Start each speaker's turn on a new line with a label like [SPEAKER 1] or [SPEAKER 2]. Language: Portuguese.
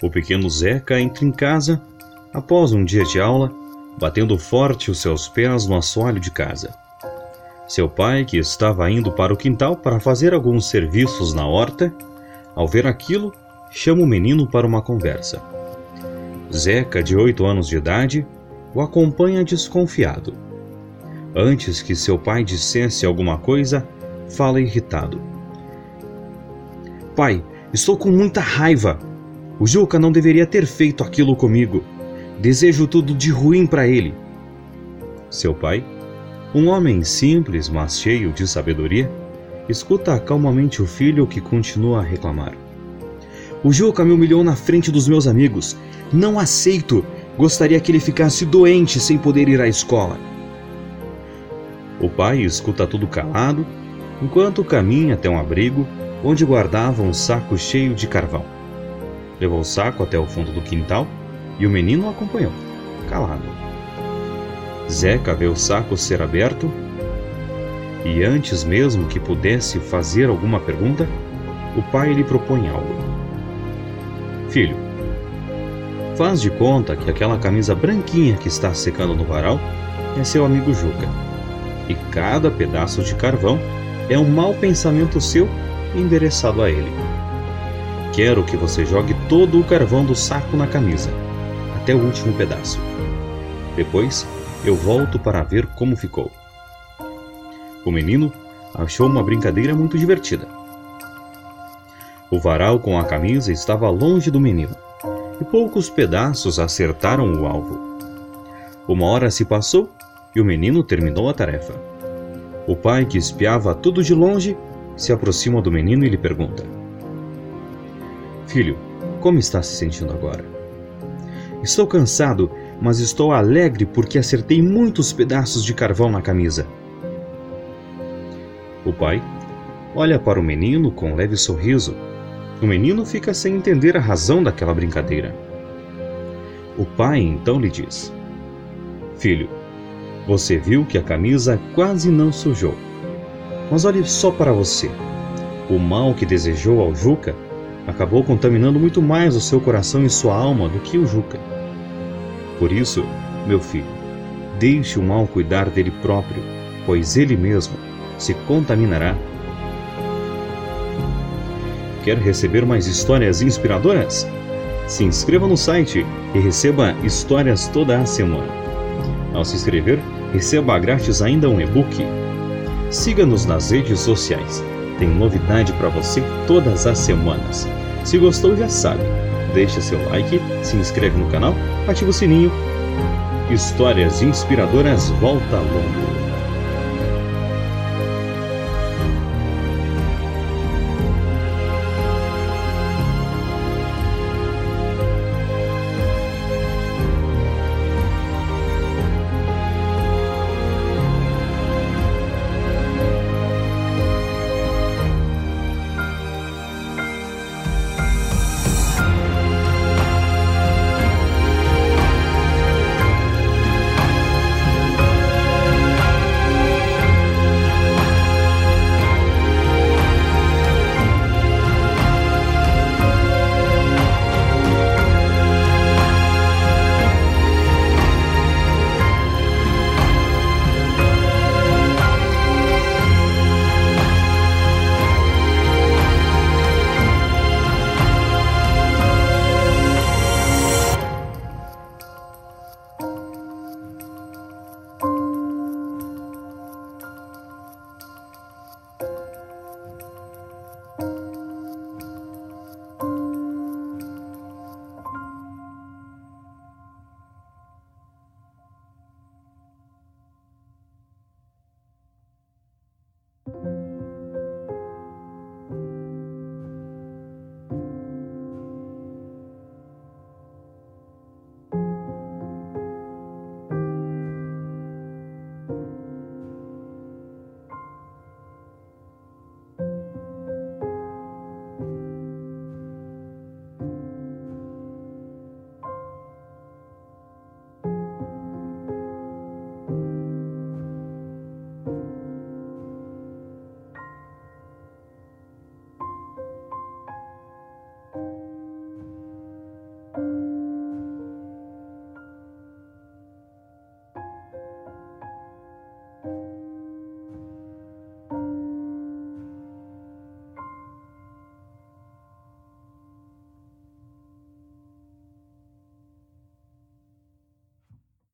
[SPEAKER 1] O pequeno Zeca entra em casa após um dia de aula, batendo forte os seus pés no assoalho de casa. Seu pai, que estava indo para o quintal para fazer alguns serviços na horta, ao ver aquilo, chama o menino para uma conversa. Zeca, de oito anos de idade, o acompanha desconfiado. Antes que seu pai dissesse alguma coisa, fala irritado. Pai, estou com muita raiva. O Juca não deveria ter feito aquilo comigo. Desejo tudo de ruim para ele. Seu pai, um homem simples, mas cheio de sabedoria, escuta calmamente o filho que continua a reclamar. O Juca me humilhou na frente dos meus amigos. Não aceito. Gostaria que ele ficasse doente sem poder ir à escola. O pai escuta tudo calado, enquanto caminha até um abrigo onde guardava um saco cheio de carvão. Levou o saco até o fundo do quintal e o menino o acompanhou, calado. Zeca vê o saco ser aberto e, antes mesmo que pudesse fazer alguma pergunta, o pai lhe propõe algo. Filho, faz de conta que aquela camisa branquinha que está secando no varal é seu amigo Juca. E cada pedaço de carvão é um mau pensamento seu endereçado a ele. Quero que você jogue todo o carvão do saco na camisa, até o último pedaço. Depois, eu volto para ver como ficou. O menino achou uma brincadeira muito divertida. O varal com a camisa estava longe do menino, e poucos pedaços acertaram o alvo. Uma hora se passou e o menino terminou a tarefa. O pai, que espiava tudo de longe, se aproxima do menino e lhe pergunta: Filho, como está se sentindo agora? Estou cansado, mas estou alegre porque acertei muitos pedaços de carvão na camisa. O pai olha para o menino com um leve sorriso. O menino fica sem entender a razão daquela brincadeira. O pai então lhe diz: Filho, você viu que a camisa quase não sujou. Mas olhe só para você. O mal que desejou ao Juca acabou contaminando muito mais o seu coração e sua alma do que o Juca. Por isso, meu filho, deixe o mal cuidar dele próprio, pois ele mesmo se contaminará. Quer receber mais histórias inspiradoras? Se inscreva no site e receba histórias toda a semana. Ao se inscrever, receba grátis ainda um e-book. Siga-nos nas redes sociais. Tem novidade para você todas as semanas. Se gostou, já sabe. Deixe seu like, se inscreve no canal, ativa o sininho. Histórias inspiradoras volta logo.